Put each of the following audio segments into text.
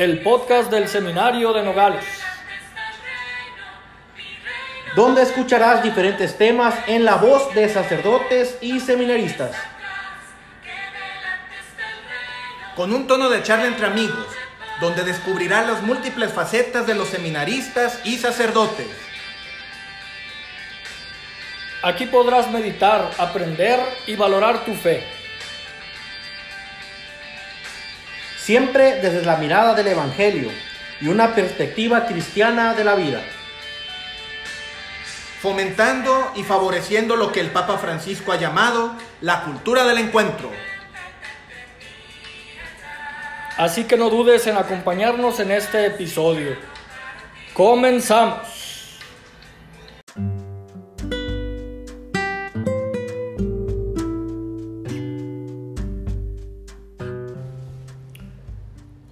el podcast del Seminario de Nogales. Donde escucharás diferentes temas en la voz de sacerdotes y seminaristas. Con un tono de charla entre amigos, donde descubrirás las múltiples facetas de los seminaristas y sacerdotes. Aquí podrás meditar, aprender y valorar tu fe. Siempre desde la mirada del Evangelio y una perspectiva cristiana de la vida. Fomentando y favoreciendo lo que el Papa Francisco ha llamado la cultura del encuentro. Así que no dudes en acompañarnos en este episodio. Comenzamos.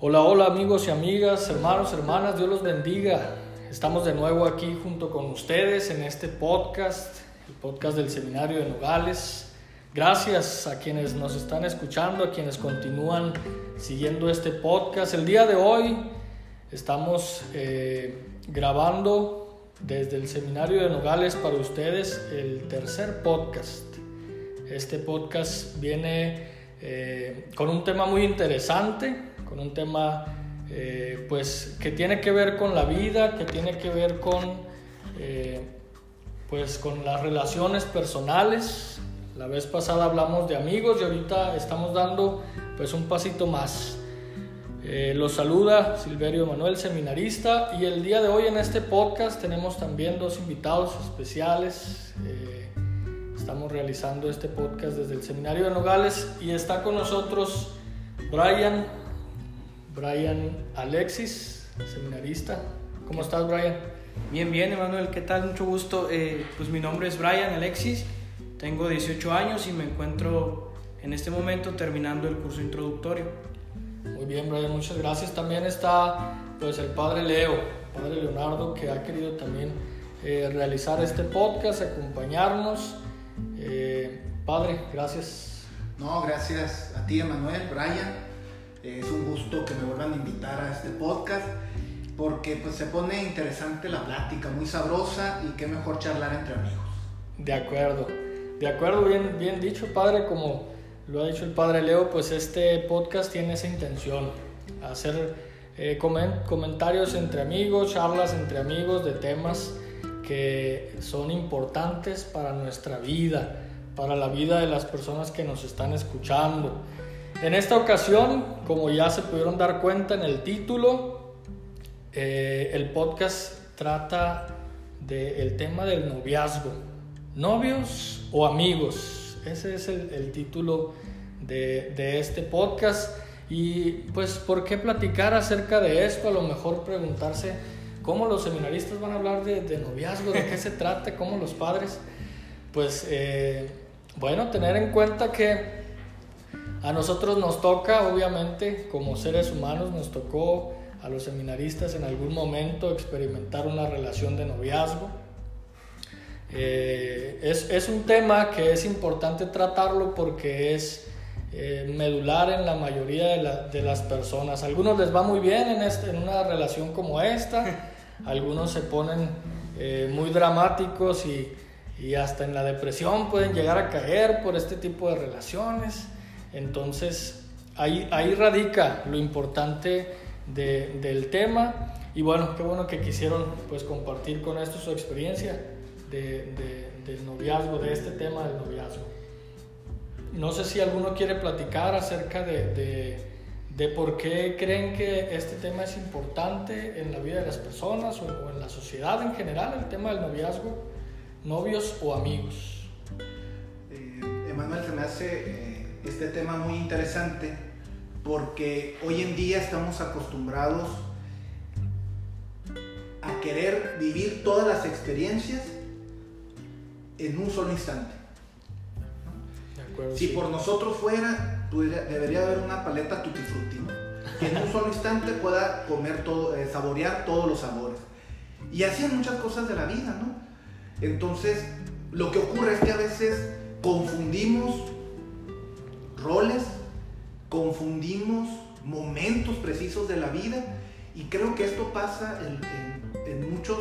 Hola, hola amigos y amigas, hermanos, hermanas, Dios los bendiga. Estamos de nuevo aquí junto con ustedes en este podcast, el podcast del Seminario de Nogales. Gracias a quienes nos están escuchando, a quienes continúan siguiendo este podcast. El día de hoy estamos eh, grabando desde el Seminario de Nogales para ustedes el tercer podcast. Este podcast viene eh, con un tema muy interesante con un tema eh, pues que tiene que ver con la vida, que tiene que ver con eh, pues con las relaciones personales. La vez pasada hablamos de amigos y ahorita estamos dando pues un pasito más. Eh, los saluda Silverio Manuel, seminarista, y el día de hoy en este podcast tenemos también dos invitados especiales. estamos realizando este podcast desde el Seminario de Nogales y está con nosotros Brian Brian Alexis, seminarista. ¿Cómo estás, Brian? Bien, bien, Emanuel, ¿qué tal? Mucho gusto. Eh, pues mi nombre es Brian Alexis, tengo 18 años y me encuentro en este momento terminando el curso introductorio. Muy bien, Brian, muchas gracias. También está pues el padre Leo, padre Leonardo, que ha querido también eh, realizar este podcast, acompañarnos. Eh, padre, gracias. No, gracias a ti, Emanuel, Brian es un gusto que me vuelvan a invitar a este podcast porque pues se pone interesante la plática, muy sabrosa y qué mejor charlar entre amigos. De acuerdo, de acuerdo, bien, bien dicho padre, como lo ha dicho el padre Leo, pues este podcast tiene esa intención, hacer eh, comentarios entre amigos, charlas entre amigos de temas que son importantes para nuestra vida, para la vida de las personas que nos están escuchando. En esta ocasión, como ya se pudieron dar cuenta en el título, eh, el podcast trata del tema del noviazgo. ¿Novios o amigos? Ese es el, título de, este podcast. Y pues, ¿por qué platicar acerca de esto? A lo mejor preguntarse cómo los seminaristas van a hablar de, noviazgo, de qué se trata, cómo los padres. Pues, eh, bueno, tener en cuenta que a nosotros nos toca, obviamente, como seres humanos, nos tocó a los seminaristas en algún momento experimentar una relación de noviazgo. Eh, es, un tema que es importante tratarlo porque es eh, medular en la mayoría de, las personas. algunos les va muy bien en, este, en una relación como esta, algunos se ponen eh, muy dramáticos y, y hasta en la depresión pueden llegar a caer por este tipo de relaciones. Entonces, ahí, ahí radica lo importante del tema. Y bueno, qué bueno que quisieron pues, compartir con esto su experiencia del noviazgo, de este tema del noviazgo. No sé si alguno quiere platicar acerca de, de, por qué creen que este tema es importante en la vida de las personas o, en la sociedad en general, el tema del noviazgo, novios o amigos. Eh, Emanuel, se me hace eh, este tema muy interesante porque hoy en día estamos acostumbrados a querer vivir todas las experiencias en un solo instante. si por nosotros fuera, debería haber una paleta tutti frutti, que en un solo instante pueda comer todo, eh, saborear todos los sabores. Y así en muchas cosas de la vida, ¿no? Entonces, lo que ocurre es que a veces confundimos roles, confundimos momentos precisos de la vida y creo que esto pasa en, en- en muchos,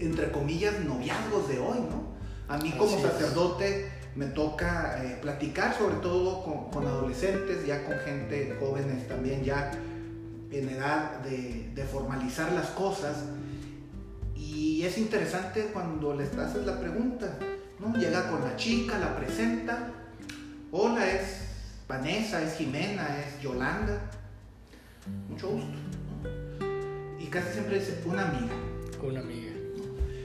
entre comillas, noviazgos de hoy, ¿no? A mí como Así es. sacerdote me toca eh, platicar sobre todo con, con adolescentes, ya con gente jóvenes también ya en edad de, de formalizar las cosas. Y es interesante cuando les haces la pregunta, ¿no? Llega con la chica, la presenta. Hola, es Vanessa, es Jimena, es Yolanda. Mucho gusto. ¿no? Y casi siempre dice una amiga. Una amiga.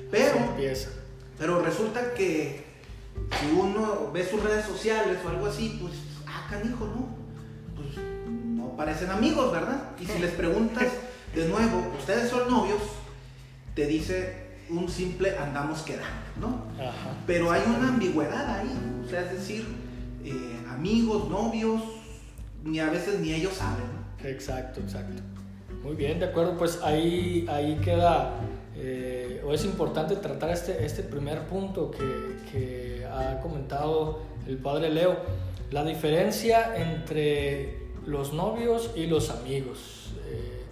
Pero, Empieza. pero resulta que si uno ve sus redes sociales o algo así, pues, ah, canijo, ¿no? Pues no parecen amigos, ¿verdad? Y si les preguntas de nuevo, ¿ustedes son novios? Te dice un simple andamos quedando, ¿no? Ajá. Pero hay una ambigüedad ahí, ¿no? o sea, es decir, eh, amigos, novios, ni a veces ni ellos saben. Exacto, exacto. Muy bien, de acuerdo, pues ahí, ahí queda, eh, o es importante tratar este, este primer punto que, que ha comentado el padre Leo, la diferencia entre los novios y los amigos. Eh,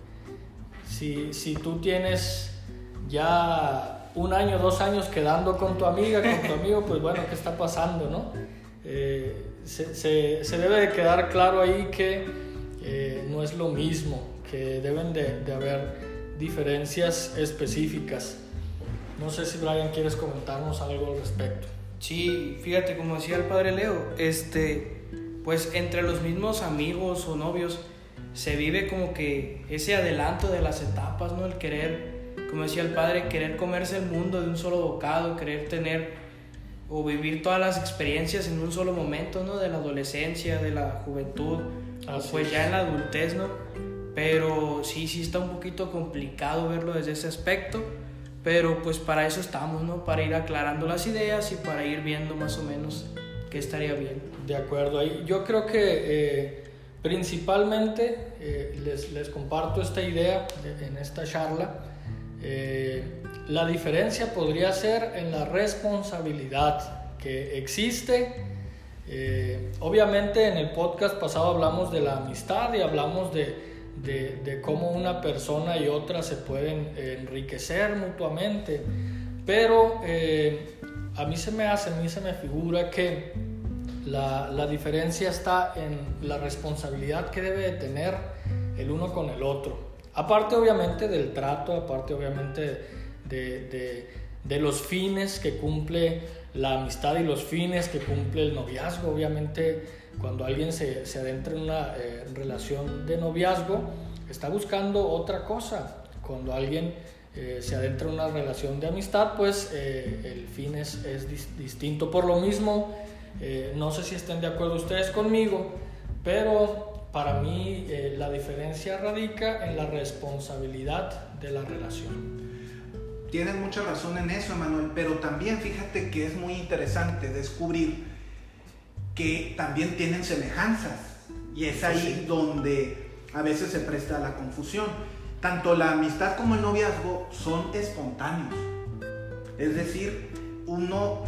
si, si tú tienes ya un año, dos años quedando con tu amiga, con tu amigo, pues bueno, ¿qué está pasando, no? Eh, se, se- debe de quedar claro ahí que eh, no es lo mismo, que deben de, de haber diferencias específicas. No sé si Brian quieres comentarnos algo al respecto. Sí, fíjate, como decía el padre Leo, este, pues entre los mismos amigos o novios se vive como que ese adelanto de las etapas, ¿no? El querer, como decía el padre, querer comerse el mundo de un solo bocado, querer tener o vivir todas las experiencias en un solo momento, ¿no? De la adolescencia, de la juventud, o pues es. ya en la adultez, ¿no? Pero sí, sí está un poquito complicado verlo desde ese aspecto. Pero pues para eso estamos, ¿no? Para ir aclarando las ideas y para ir viendo más o menos qué estaría bien. De acuerdo, yo creo que eh, principalmente eh, les, les comparto esta idea de- en esta charla. Eh, la diferencia podría ser en la responsabilidad que existe. Eh, obviamente en el podcast pasado hablamos de la amistad y hablamos de, de- cómo una persona y otra se pueden enriquecer mutuamente, pero eh, a mí se me hace, a mí se me figura que la, la diferencia está en la responsabilidad que debe de tener el uno con el otro. Aparte obviamente del trato, aparte obviamente de, los fines que cumple la amistad y los fines que cumple el noviazgo. Obviamente cuando alguien se, se adentra en una eh, relación de noviazgo, está buscando otra cosa. Cuando alguien eh, se adentra en una relación de amistad, pues eh, el fin es, es dis- distinto. Por lo mismo, no sé si estén de acuerdo ustedes conmigo, pero para mí la diferencia radica en la responsabilidad de la relación. Tienes mucha razón en eso, Emanuel, pero también fíjate que es muy interesante descubrir que también tienen semejanzas y es ahí donde a veces se presta la confusión. Tanto la amistad como el noviazgo son espontáneos. Es decir, uno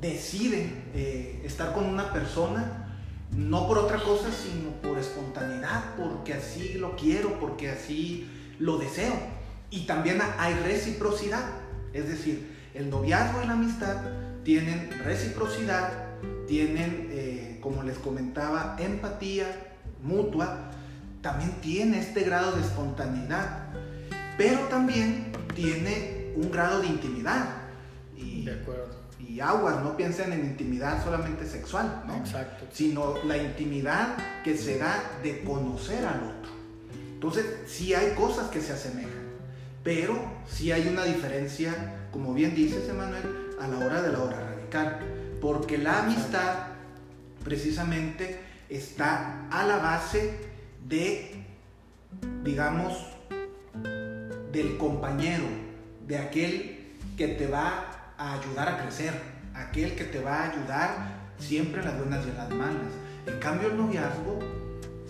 decide eh, estar con una persona no por otra cosa, sino por espontaneidad, porque así lo quiero, porque así lo deseo. Y también hay reciprocidad, es decir, el noviazgo y la amistad tienen reciprocidad, tienen, eh, como les comentaba, empatía mutua, también tiene este grado de espontaneidad, pero también tiene un grado de intimidad. Y, De acuerdo. y aguas, no piensen en intimidad solamente sexual, ¿no? Exacto. sino la intimidad que se da de conocer al otro. Entonces, sí hay cosas que se asemejan, pero sí hay una diferencia, como bien dices, Emanuel, a la hora de la hora radical, porque la amistad precisamente está a la base de, digamos, del compañero, de aquel que te va a ayudar a crecer, aquel que te va a ayudar siempre en las buenas y en las malas. En cambio el noviazgo,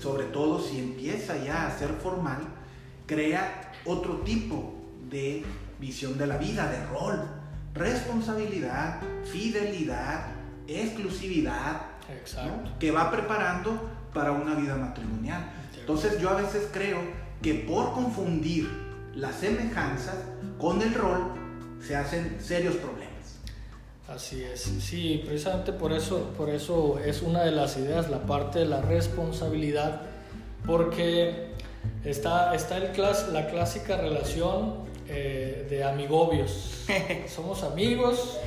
sobre todo si empieza ya a ser formal, crea otro tipo de visión de la vida, de rol, responsabilidad, fidelidad, exclusividad. ¿no? que va preparando para una vida matrimonial. Entonces yo a veces creo que por confundir las semejanzas con el rol se hacen serios problemas. Así es, sí, precisamente por eso, por eso es una de las ideas, la parte de la responsabilidad, porque está, está el clas, la clásica relación eh, de amigobios. Somos amigos,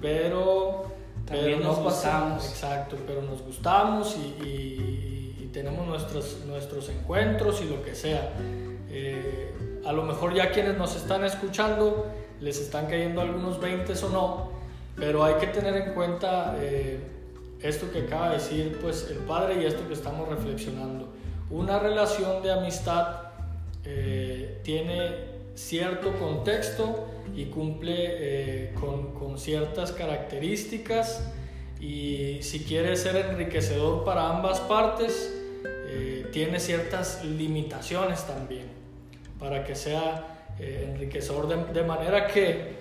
pero, También pero nos pasamos- gustamos. Exacto, pero nos gustamos y, y- y tenemos nuestros, nuestros encuentros y lo que sea. Eh, a lo mejor ya quienes nos están escuchando les están cayendo algunos 20 o no, pero hay que tener en cuenta eh, esto que acaba de decir pues el padre y esto que estamos reflexionando. Una relación de amistad eh, tiene cierto contexto y cumple eh, con, con ciertas características. Y si quiere ser enriquecedor para ambas partes, eh, tiene ciertas limitaciones también para que sea enriquecedor de, de manera que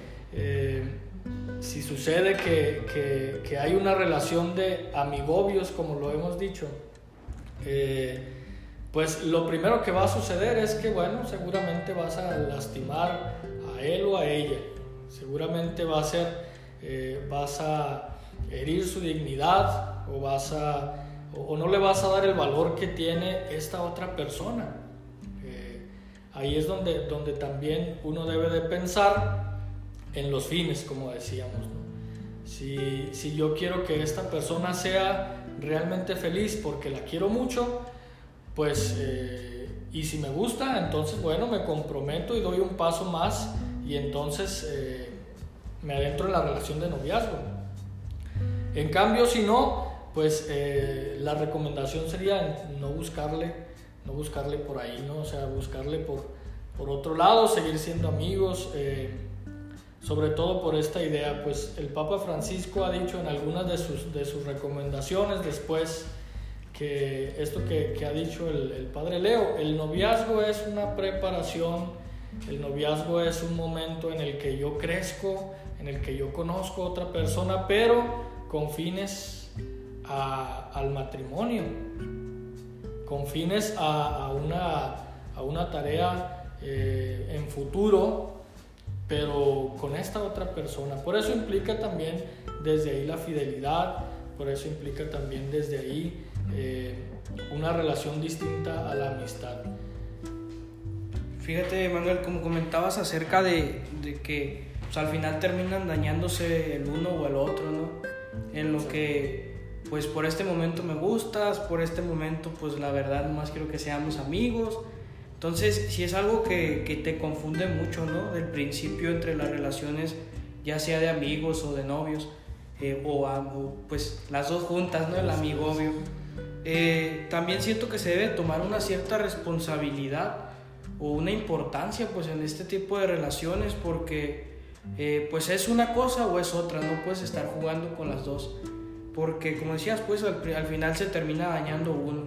si sucede que, que- que hay una relación de amigobios, como lo hemos dicho, pues lo primero que va a suceder es que, bueno, seguramente vas a lastimar a él o a ella. Seguramente va a ser, eh, vas a herir su dignidad o vas a, o, no le vas a dar el valor que tiene esta otra persona. Eh, ahí es donde, donde también uno debe de pensar en los fines, como decíamos. Si, si yo quiero que esta persona sea realmente feliz porque la quiero mucho, pues, eh, y si me gusta, entonces, bueno, me comprometo y doy un paso más y entonces eh, me adentro en la relación de noviazgo. En cambio, si no, pues eh, la recomendación sería no buscarle, no buscarle por ahí, ¿no? O sea, buscarle por, por otro lado, seguir siendo amigos, sobre todo por esta idea, pues el Papa Francisco ha dicho en algunas de sus, de sus recomendaciones después que esto que, que ha dicho el, el Padre Leo, el noviazgo es una preparación, el noviazgo es un momento en el que yo crezco, en el que yo conozco a otra persona, pero con fines a- al matrimonio, con fines a, a una, a una tarea eh, en futuro, pero con esta otra persona. Por eso implica también desde ahí la fidelidad, por eso implica también desde ahí eh, una relación distinta a la amistad. Fíjate, Manuel, como comentabas acerca de, de que pues, al final terminan dañándose el uno o el otro, ¿no? En lo que, pues por este momento me gustas, por este momento, pues la verdad, nomás quiero que seamos amigos. Entonces, si es algo que, que te confunde mucho, ¿no? Del principio entre las relaciones, ya sea de amigos o de novios, eh, o, a- o, pues las dos juntas, ¿no? El amigo obvio. Eh, también siento que se debe tomar una cierta responsabilidad o una importancia pues en este tipo de relaciones porque eh, pues es una cosa o es otra, no puedes estar jugando con las dos. Porque como decías pues al, final se termina dañando uno.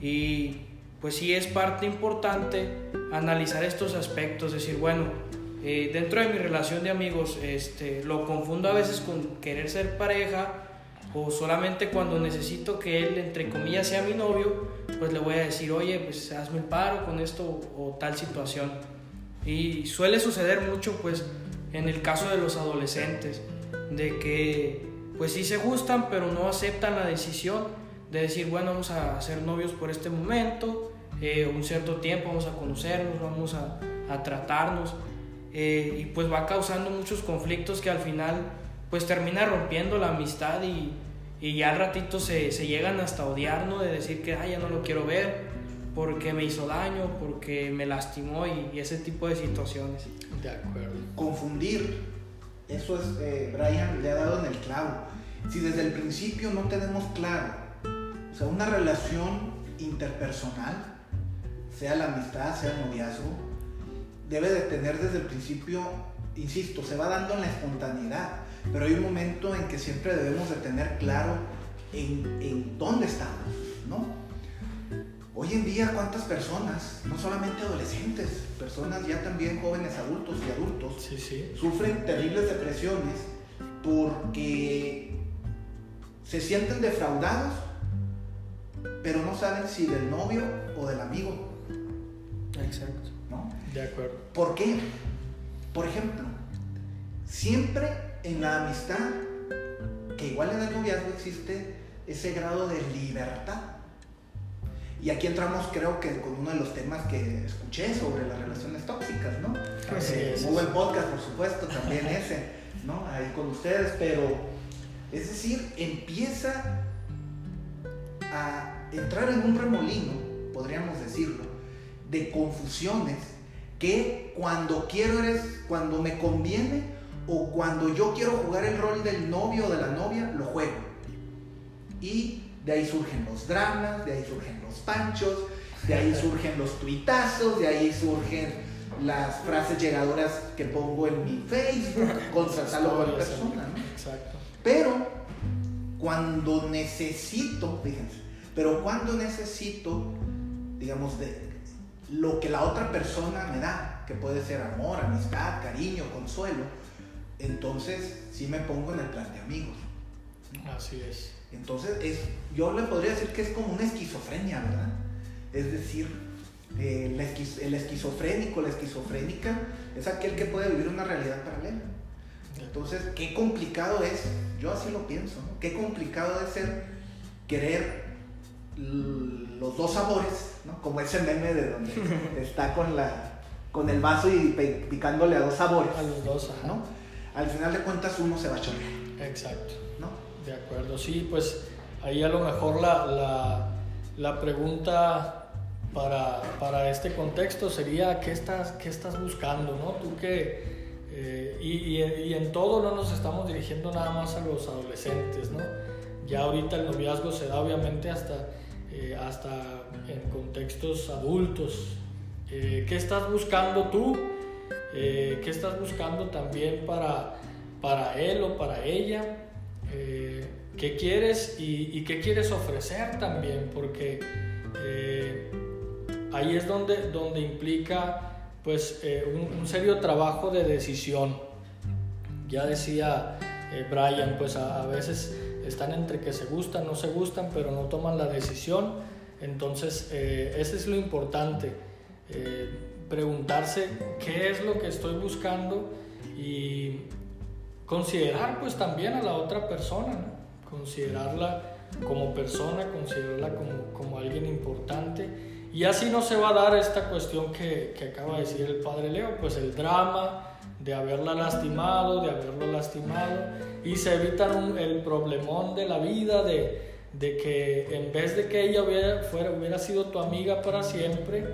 Y pues sí es parte importante analizar estos aspectos, decir bueno, eh, dentro de mi relación de amigos este, lo confundo a veces con querer ser pareja o solamente cuando necesito que él, entre comillas, sea mi novio, pues le voy a decir, oye, pues hazme el paro con esto o tal situación. Y suele suceder mucho, pues, en el caso de los adolescentes, de que, pues sí se gustan, pero no aceptan la decisión de decir, bueno, vamos a ser novios por este momento, eh, un cierto tiempo, vamos a conocernos, vamos a, a tratarnos, eh, y pues va causando muchos conflictos que al final, pues termina rompiendo la amistad y, y ya al ratito se, se llegan hasta odiar, ¿no? De decir que, ay, ya no lo quiero ver porque me hizo daño, porque me lastimó y, y ese tipo de situaciones. De acuerdo. confundir. Eso es, eh, Brian le ha dado en el clavo. Si desde el principio no tenemos claro, o sea, una relación interpersonal, sea la amistad, sea el noviazgo, debe de tener desde el principio, insisto, se va dando en la espontaneidad, pero hay un momento en que siempre debemos de tener claro en, en dónde estamos, ¿no? Hoy en día, ¿cuántas personas, no solamente adolescentes, personas ya también jóvenes adultos y adultos, Sí, sí. sufren terribles depresiones porque se sienten defraudados pero no saben si del novio o del amigo, Exacto. ¿no? De acuerdo. ¿Por qué? Por ejemplo, siempre en la amistad, que igual en el noviazgo existe ese grado de libertad. Y aquí entramos creo que con uno de los temas que escuché sobre las relaciones tóxicas, ¿no? Así Eh, es. Muy buen podcast, por supuesto, también ese, ¿no? Ahí con ustedes, pero es decir, empieza a entrar en un remolino, podríamos decirlo, de confusiones que cuando quiero eres, cuando me conviene o cuando yo quiero jugar el rol del novio o de la novia, lo juego. Y de ahí surgen los dramas, de ahí surgen los panchos, de ahí surgen los tuitazos, de ahí surgen las frases llegadoras que pongo en mi Facebook contra tal o cual persona, ¿no? Exacto. Pero cuando necesito, fíjense, pero cuando necesito, digamos, de lo que la otra persona me da, que puede ser amor, amistad, cariño, consuelo, entonces sí me pongo en el plan de amigos. Así es. Entonces, es, yo le podría decir que es como una esquizofrenia, ¿verdad? Es decir, eh, la esquiz- el esquizofrénico, la esquizofrénica, es aquel que puede vivir una realidad paralela. Entonces, qué complicado es, yo así lo pienso, ¿no? Qué complicado es ser querer los dos sabores, ¿no? Como ese meme de donde está con, la, con el vaso y picándole a dos sabores, A los dos. ¿no? Al final de cuentas uno se va a chorrear, Exacto. ¿no? De acuerdo, sí, pues ahí a lo mejor la, la, la pregunta para, para este contexto sería ¿qué estás, qué estás buscando? ¿no? Tú que, eh, y, y, y en todo no nos estamos dirigiendo nada más a los adolescentes, ¿no? Ya ahorita el noviazgo se da obviamente hasta, eh, hasta en contextos adultos. Eh, ¿Qué estás buscando tú? Eh, ¿Qué estás buscando también para, para él o para ella? Eh, ¿Qué quieres y, qué quieres ofrecer también? Porque eh, ahí es donde, donde implica pues, un, serio trabajo de decisión. Ya decía Brian, pues a, veces están entre que se gustan, no se gustan, pero no toman la decisión. Entonces, eh, eso es lo importante. Preguntarse qué es lo que estoy buscando y considerar pues también a la otra persona, ¿no? considerarla como persona, considerarla como, como alguien importante y así no se va a dar esta cuestión que, que acaba de decir el padre Leo, pues el drama de haberla lastimado, de haberlo lastimado y se evitan un- el problemón de la vida de, de que en vez de que ella hubiera, fuera, hubiera sido tu amiga para siempre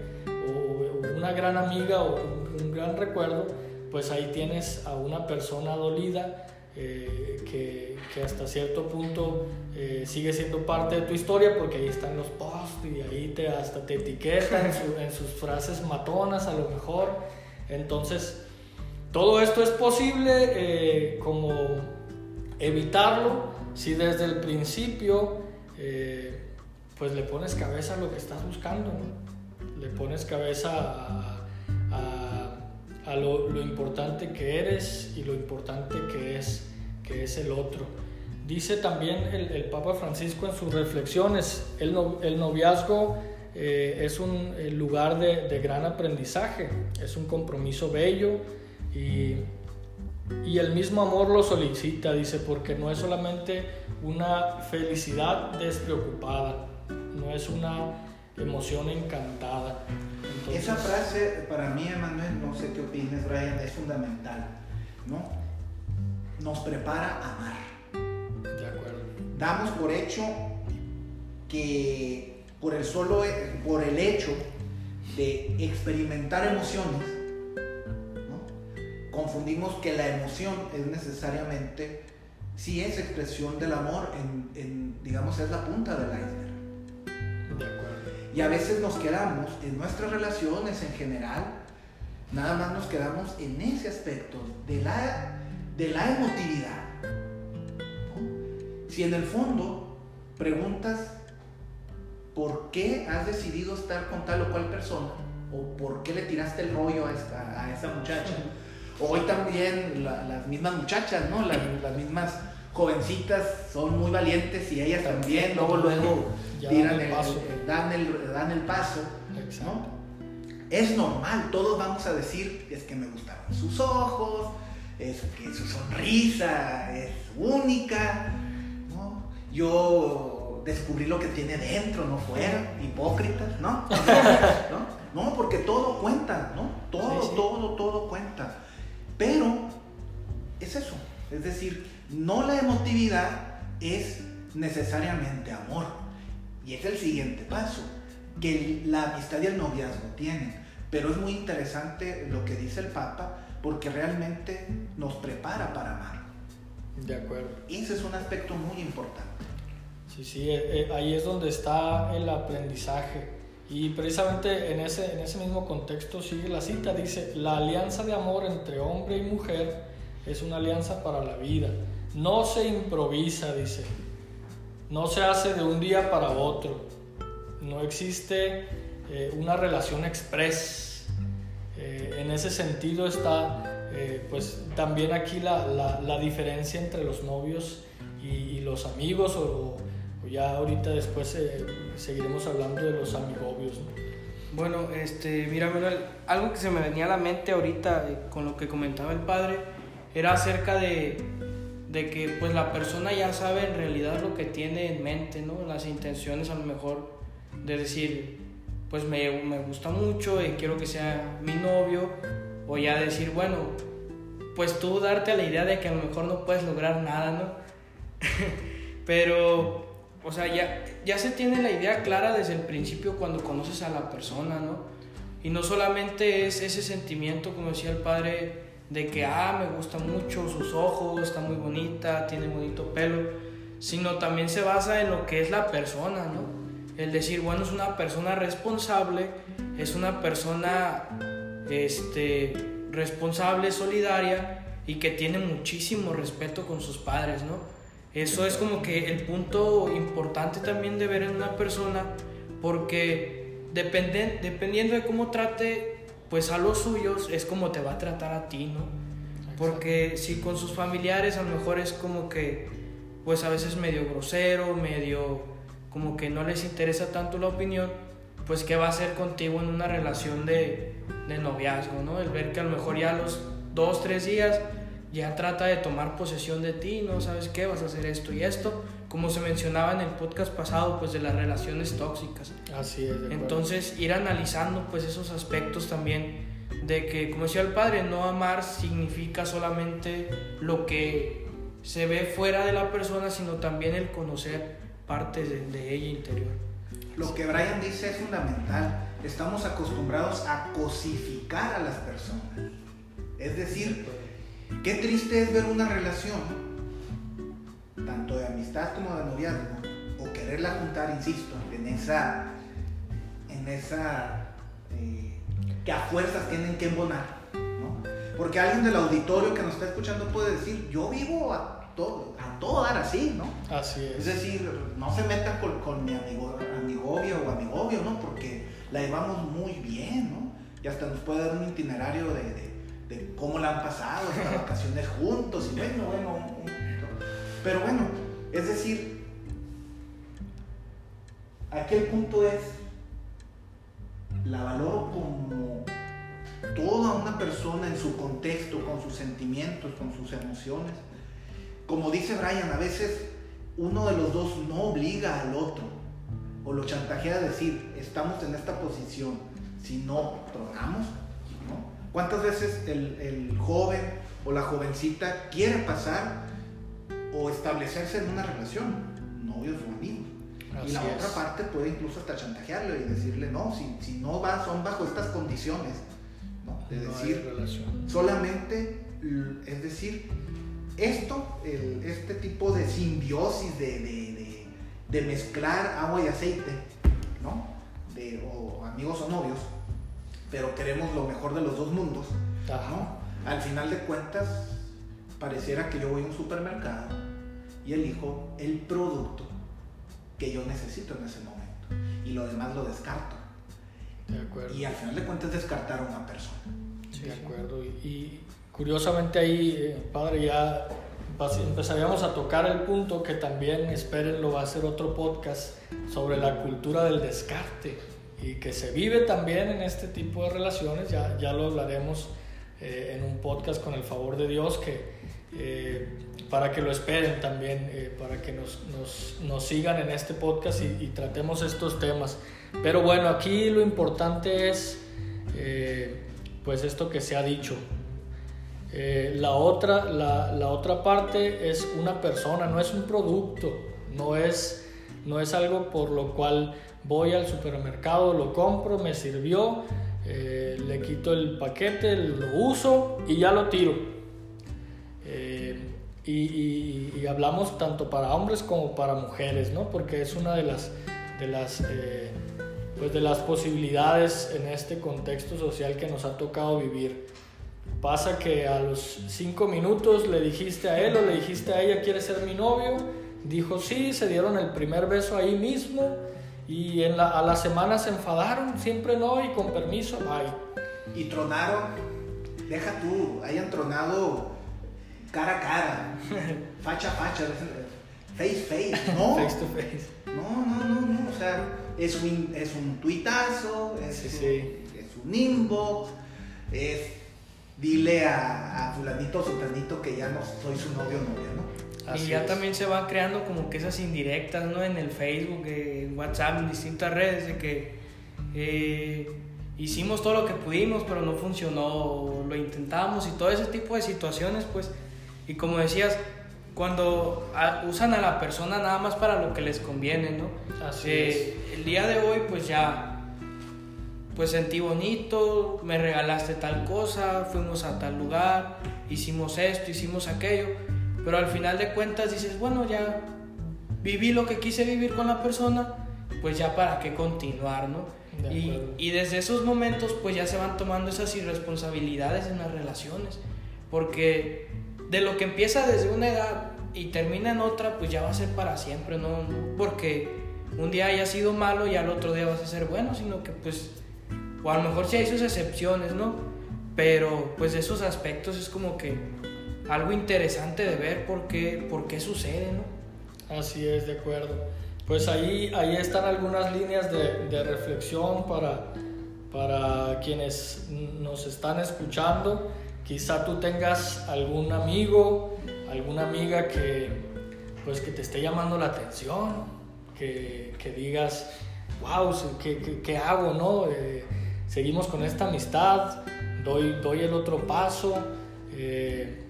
una gran amiga o un, un gran recuerdo, pues ahí tienes a una persona dolida eh, que, que hasta cierto punto eh, sigue siendo parte de tu historia porque ahí están los posts y ahí te, hasta te etiquetan en, su- en sus frases matonas a lo mejor. Entonces, todo esto es posible eh, como evitarlo si desde el principio pues le pones cabeza a lo que estás buscando, ¿no? Le pones cabeza a, lo, importante que eres y lo importante que es, que es el otro. Dice también el, Papa Francisco en sus reflexiones, el, no- el noviazgo eh, es un lugar de, de gran aprendizaje, es un compromiso bello y, y el mismo amor lo solicita, dice, porque no es solamente una felicidad despreocupada, no es una emoción encantada. Entonces, Esa frase para mí, Emanuel, no sé qué opines, Brian, es fundamental, ¿no? Nos prepara a amar. De acuerdo. Damos por hecho que por el solo por el hecho de experimentar emociones, ¿no? confundimos que la emoción es necesariamente sí es expresión del amor, en, en, digamos es la punta del iceberg. De acuerdo. Y a veces nos quedamos en nuestras relaciones en general, nada más nos quedamos en ese aspecto de la, de la emotividad. ¿no? Si en el fondo preguntas por qué has decidido estar con tal o cual persona, o por qué le tiraste el rollo a esta, a esa muchacha, o hoy también la- las mismas muchachas, ¿no? Las, las mismas jovencitas son muy valientes y ellas también, luego, luego tiran dan el paso. el- dan, el, dan el paso. ¿no? Es normal, todos vamos a decir, es que me gustaron sus ojos, es que su sonrisa es única, ¿no? Yo descubrí lo que tiene dentro, no fuera, hipócritas, ¿no? ¿no? No, porque todo cuenta, ¿no? Todo, Sí, sí. todo, todo cuenta. Pero es eso, es decir, no la emotividad es necesariamente amor. Y es el siguiente paso, que la amistad y el noviazgo tienen. Pero es muy interesante lo que dice el Papa, porque realmente nos prepara para amar. De acuerdo. Ese es un aspecto muy importante. Sí, sí, eh, eh, ahí es donde está el aprendizaje. Y precisamente en ese, en ese mismo contexto sigue la cita, dice, la alianza de amor entre hombre y mujer es una alianza para la vida. No se improvisa, dice. No se hace de un día para otro. No existe eh, una relación express. Eh, en ese sentido está, eh, pues también aquí la, la- diferencia entre los novios y, los amigos, o, ya ahorita después eh, seguiremos hablando de los amigobios. ¿no? Bueno, este, mira, Manuel, algo que se me venía a la mente ahorita con lo que comentaba el padre era acerca de, de que pues la persona ya sabe en realidad lo que tiene en mente, ¿no? Las intenciones a lo mejor de decir, pues me, me gusta mucho y quiero que sea mi novio, o ya decir, bueno, pues tú darte la idea de que a lo mejor no puedes lograr nada, ¿no? Pero, o sea, ya, ya se tiene la idea clara desde el principio cuando conoces a la persona, ¿no? Y no solamente es ese sentimiento, como decía el padre, de que, ah, me gusta mucho sus ojos, está muy bonita, tiene bonito pelo, sino también se basa en lo que es la persona, ¿no? El decir, bueno, es una persona responsable, es una persona, este, responsable, solidaria y que tiene muchísimo respeto con sus padres, ¿no? Eso es como que el punto importante también de ver en una persona, porque depende, dependiendo de cómo trate pues a los suyos, es como te va a tratar a ti, ¿no? Porque si con sus familiares a lo mejor es como que, pues a veces medio grosero, medio como que no les interesa tanto la opinión, pues qué va a hacer contigo en una relación de, de noviazgo, ¿no? El ver que a lo mejor ya a los dos, tres días ya trata de tomar posesión de ti, no sabes qué, vas a hacer esto y esto, como se mencionaba en el podcast pasado, pues de las relaciones tóxicas. Así es. Entonces ir analizando pues esos aspectos también de que, como decía el padre, no amar significa solamente lo que se ve fuera de la persona, sino también el conocer partes de, de ella interior. Lo que Brian dice es fundamental. Estamos acostumbrados a cosificar a las personas. Es decir, qué triste es ver una relación, tanto de amistad como de noviazgo, o quererla juntar, insisto, en esa, en esa, eh, que a fuerzas tienen que embonar, ¿no? Porque alguien del auditorio que nos está escuchando puede decir, yo vivo a todo, a todo dar así, ¿no? Así Es es. decir, no se metan con, con mi amigo, amigobio o amigobio, ¿no? Porque la llevamos muy bien, ¿no? Y hasta nos puede dar un itinerario de, de- de cómo la han pasado, estas vacaciones juntos, y bueno, bueno, un- pero bueno, es decir, aquí el punto es, la valoro como toda una persona en su contexto, con sus sentimientos, con sus emociones. Como dice Brian, a veces uno de los dos no obliga al otro o lo chantajea a decir, estamos en esta posición, si no tronamos. ¿Cuántas veces el, el joven o la jovencita quiere pasar o establecerse en una relación, novios o amigos? y la otra parte puede incluso hasta chantajearle y decirle, no, si, si no va, son bajo estas condiciones, ¿no? De No decir, relación. solamente, es decir, esto, el- este tipo de simbiosis, de, de- de- de mezclar agua y aceite, ¿no? De, o amigos o novios, pero queremos lo mejor de los dos mundos. Al final de cuentas, pareciera que yo voy a un supermercado y elijo el producto que yo necesito en ese momento y lo demás lo descarto. De acuerdo. Y al final de cuentas descartar a una persona. de acuerdo. Y, y curiosamente ahí, eh, padre, ya empezaríamos a tocar el punto que también, espérenlo, va a ser otro podcast sobre la cultura del descarte y que se vive también en este tipo de relaciones, ya, ya lo hablaremos eh, en un podcast con el favor de Dios, que, eh, para que lo esperen también, eh, para que nos, nos, nos sigan en este podcast y, tratemos estos temas. Pero bueno, aquí lo importante es eh, pues esto que se ha dicho. La, otra, la, la otra parte es una persona, no es un producto, no es, no es algo por lo cual voy al supermercado, lo compro, me sirvió, le quito el paquete, lo uso y ya lo tiro. Y hablamos tanto para hombres como para mujeres, ¿no? Porque es una de las, de las, eh, pues de las posibilidades en este contexto social que nos ha tocado vivir. Pasa que a los cinco minutos le dijiste a él o le dijiste a ella, ¿quieres ser mi novio? Dijo sí, se dieron el primer beso ahí mismo y en la- a la semana se enfadaron, siempre no y con permiso, bye. Y tronaron, deja tú, hayan tronado cara a cara, facha a facha, face face, ¿no? Face to face. No, no, no, no, o sea, es un, es un tuitazo, es, Sí, un, sí. es un inbox, es dile a, a fulanito o sultanito que ya no soy su novio o novia, ¿no? Así y ya es. también se van creando como que esas indirectas, ¿no? En el Facebook, en WhatsApp, en distintas redes, de que eh, hicimos todo lo que pudimos, pero no funcionó, lo intentamos y todo ese tipo de situaciones, pues. Y como decías, cuando a- usan a la persona nada más para lo que les conviene, ¿no? Así Eh, El día de hoy, pues ya pues sentí bonito, me regalaste tal cosa, fuimos a tal lugar, hicimos esto, hicimos aquello, pero al final de cuentas dices, bueno, ya viví lo que quise vivir con la persona, pues ya para qué continuar, ¿no? De Y, y desde esos momentos pues ya se van tomando esas irresponsabilidades en las relaciones, porque de lo que empieza desde una edad y termina en otra, pues ya va a ser para siempre, ¿no? Porque un día haya sido malo y al otro día vas a ser bueno, sino que pues, o a lo mejor sí hay sus excepciones, ¿no? Pero pues esos aspectos es como que algo interesante de ver por qué, por qué sucede, ¿no? Así es, de acuerdo. Pues ahí, ahí están algunas líneas de, de reflexión para, para quienes nos están escuchando. Quizá tú tengas algún amigo, alguna amiga que, pues, que te esté llamando la atención, que, que digas, wow, ¿qué, hago? No? Eh, seguimos con esta amistad, doy, doy el otro paso. eh,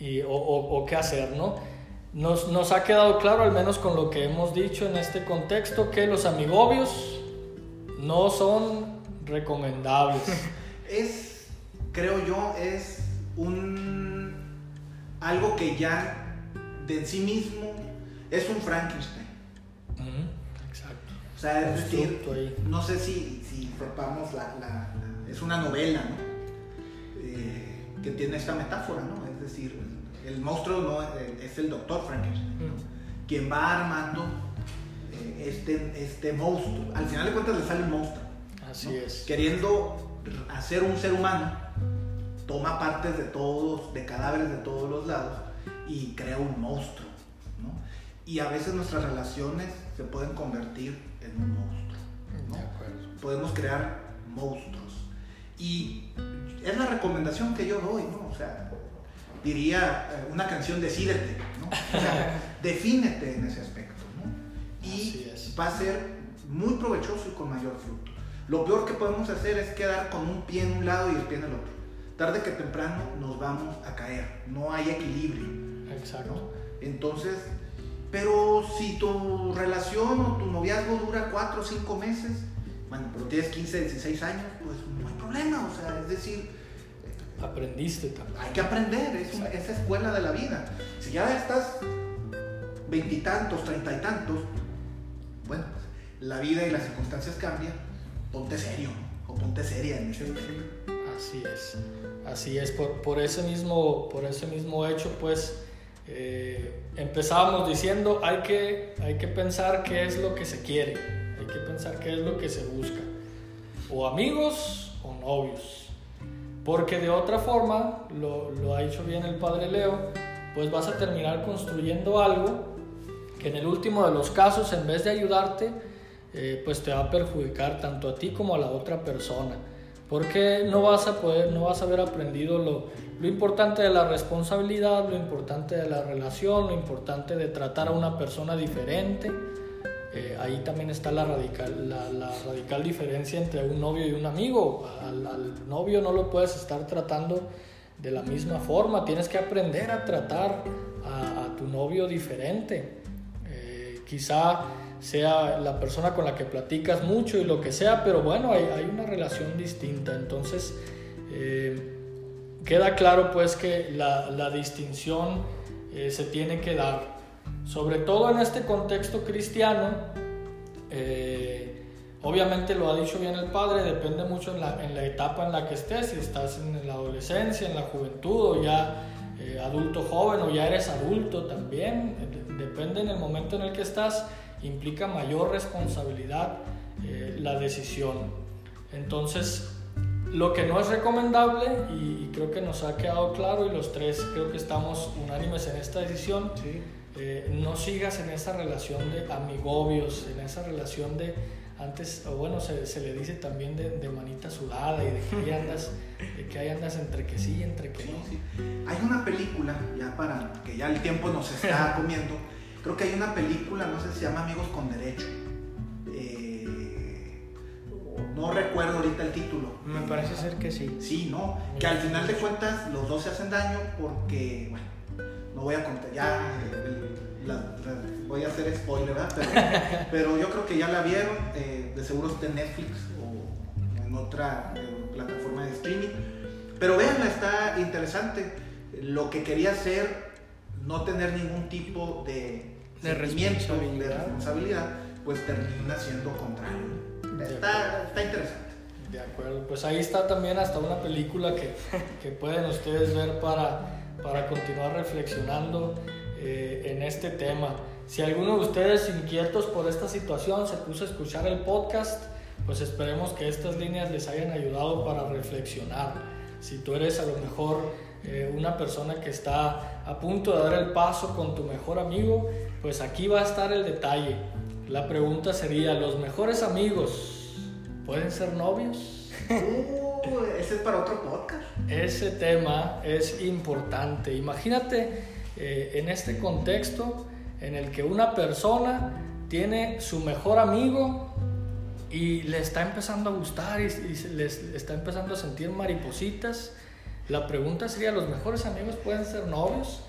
y, o, o- o qué hacer, ¿no? Nos, nos ha quedado claro, al menos con lo que hemos dicho en este contexto, que los amigobios no son recomendables. Es, creo yo, es un algo que ya de sí mismo es un Frankenstein. Exacto. O sea, es decir, no sé si, si sepamos, la, la- la- es una novela, ¿no? Eh, que tiene esta metáfora, ¿no? Es decir, el monstruo no es- es el doctor Frankenstein, ¿no? quien va armando eh, este, este monstruo. Al final de cuentas le sale un monstruo. Así ¿no? es. Queriendo hacer un ser humano, toma partes de todos, de cadáveres de todos los lados y crea un monstruo. ¿no? Y a veces nuestras relaciones se pueden convertir en un monstruo. ¿no? De acuerdo. Podemos crear monstruos. Y es la recomendación que yo doy, ¿no? O sea, diría eh, una canción, decídete, ¿no? O sea, defínete en ese aspecto, ¿no? Y va a ser muy provechoso y con mayor fruto. Lo peor que podemos hacer es quedar con un pie en un lado y el pie en el otro. Tarde que temprano nos vamos a caer, no hay equilibrio. Exacto. ¿no? Entonces, pero si tu relación o tu noviazgo dura 4 o 5 meses, bueno, pero tienes 15, 16 años, pues no hay problema, o sea, es decir, Aprendiste también. hay que aprender, es una- esa escuela de la vida. Si ya estás veintitantos, treinta y tantos, bueno, la vida y las circunstancias cambian, ponte serio, o ponte seria en ese. Así es, así es. Por, por ese, mismo, por ese mismo hecho, pues eh, empezábamos diciendo, hay que, hay que pensar qué es lo que se quiere, hay que pensar qué es lo que se busca, o amigos o novios. Porque de otra forma, lo, lo ha dicho bien el padre Leo, pues vas a terminar construyendo algo que en el último de los casos, en vez de ayudarte, eh, pues te va a perjudicar tanto a ti como a la otra persona. Porque no vas a poder, no vas a haber aprendido lo, importante de la responsabilidad, lo importante de la relación, lo importante de tratar a una persona diferente. Eh, ahí también está la radical, diferencia entre un novio y un amigo. Al, novio no lo puedes estar tratando de la misma forma, tienes que aprender a tratar a, a tu novio diferente. Eh, quizá sea la persona con la que platicas mucho y lo que sea, pero bueno, hay, una relación distinta. Entonces, eh, queda claro pues que la, distinción eh, se tiene que dar. Sobre todo en este contexto cristiano, eh, obviamente lo ha dicho bien el padre, depende mucho en la, etapa en la que estés, si estás en la adolescencia, en la juventud o ya adulto joven o ya eres adulto también, depende en el momento en el que estás implica mayor responsabilidad eh, la decisión. Entonces, lo que no es recomendable, y, creo que nos ha quedado claro, y los tres creo que estamos unánimes en esta decisión, Sí. eh, no sigas en esa relación de amigobios, en esa relación de, antes, o bueno, se, se le dice también de, de, manita sudada y de que ahí andas, de que ahí andas entre que sí y entre que Sí, no. sí. Hay una película, ya para que ya el tiempo nos está comiendo, creo que hay una película, no sé si se llama Amigos con Derecho. Eh, no recuerdo ahorita el título. Me parece ser que sí. Sí, no, que al final de cuentas los dos se hacen daño porque, bueno, no voy a contar, ya eh, la- la- voy a hacer spoiler, ¿verdad? Pero, pero yo creo que ya la vieron, eh, de seguro está en Netflix o en otra eh, plataforma de streaming. Pero véanla, está interesante. Lo que quería hacer, no tener ningún tipo de, De de responsabilidad. responsabilidad, pues termina siendo contrario. Está, está interesante. De acuerdo, pues ahí está también hasta una película que, que pueden ustedes ver para, para continuar reflexionando eh, en este tema. Si alguno de ustedes inquietos por esta situación se puso a escuchar el podcast, pues esperemos que estas líneas les hayan ayudado para reflexionar. Si tú eres a lo mejor eh, una persona que está a punto de dar el paso con tu mejor amigo, pues aquí va a estar el detalle. La pregunta sería, ¿los mejores amigos pueden ser novios? Uh, ese es para otro podcast. Ese tema es importante. Imagínate eh, en este contexto en el que una persona tiene su mejor amigo y le está empezando a gustar y, les está empezando a sentir maripositas. La pregunta sería, ¿los mejores amigos pueden ser novios?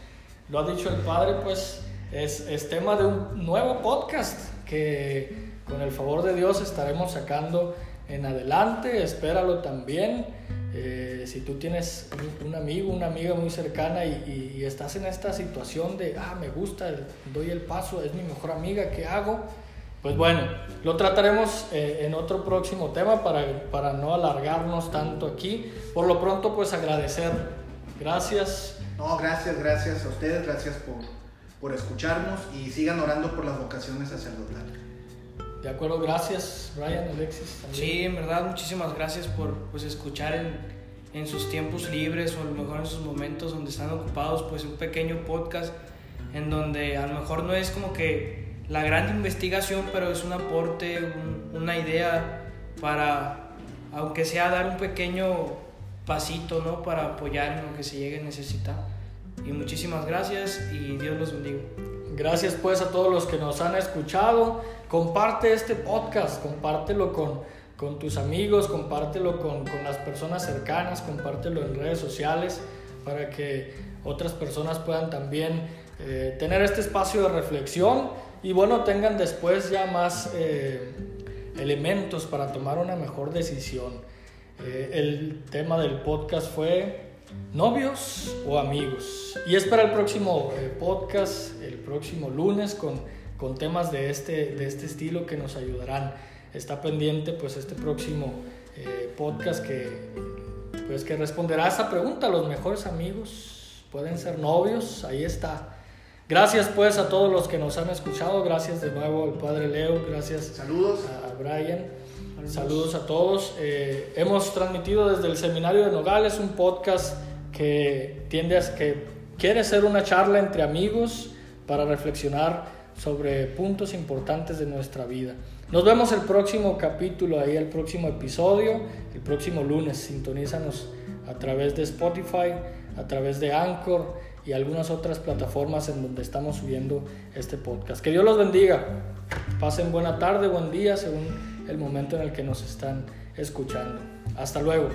Lo ha dicho el padre, pues es, es tema de un nuevo podcast que con el favor de Dios estaremos sacando en adelante. Espéralo también. Eh, si tú tienes un, amigo, una amiga muy cercana y, y, estás en esta situación de, ah, me gusta, doy el paso, es mi mejor amiga, ¿qué hago? Pues bueno, lo trataremos eh, en otro próximo tema para, para no alargarnos tanto aquí. Por lo pronto, pues agradecer. Gracias. No, gracias, gracias a ustedes, gracias por, por escucharnos y sigan orando por las vocaciones sacerdotales. De acuerdo, gracias, Brian, Alexis. También. Sí, en verdad, muchísimas gracias por pues, escuchar en, en, sus tiempos libres o a lo mejor en sus momentos donde están ocupados, pues un pequeño podcast en donde a lo mejor no es como que la gran investigación, pero es un aporte, un, una idea para, aunque sea dar un pequeño pasito, ¿no? Para apoyar en lo que se llegue a necesitar. Y muchísimas gracias y Dios los bendiga. Gracias pues a todos los que nos han escuchado. Comparte este podcast, compártelo con, con tus amigos, compártelo con, con, las personas cercanas, compártelo en redes sociales para que otras personas puedan también eh, tener este espacio de reflexión y bueno, tengan después ya más eh, elementos para tomar una mejor decisión. Eh, el tema del podcast fue novios o amigos. Y es para el próximo eh, podcast, el próximo lunes, con, con temas de este, de este estilo que nos ayudarán. Está pendiente pues este próximo podcast que, pues, que responderá a esa pregunta. ¿Los mejores amigos pueden ser novios? Ahí está. Gracias pues a todos los que nos han escuchado. Gracias de nuevo al Padre Leo. Gracias Saludos. a Brian. Saludos a todos. Eh, hemos transmitido desde el Seminario de Nogales un podcast que tiende a que quiere ser una charla entre amigos para reflexionar sobre puntos importantes de nuestra vida. Nos vemos el próximo capítulo, ahí el próximo episodio, el próximo lunes. Sintonízanos a través de Spotify, a través de Anchor y algunas otras plataformas en donde estamos subiendo este podcast. Que Dios los bendiga. Pasen buena tarde, buen día, según el momento en el que nos están escuchando. Hasta luego.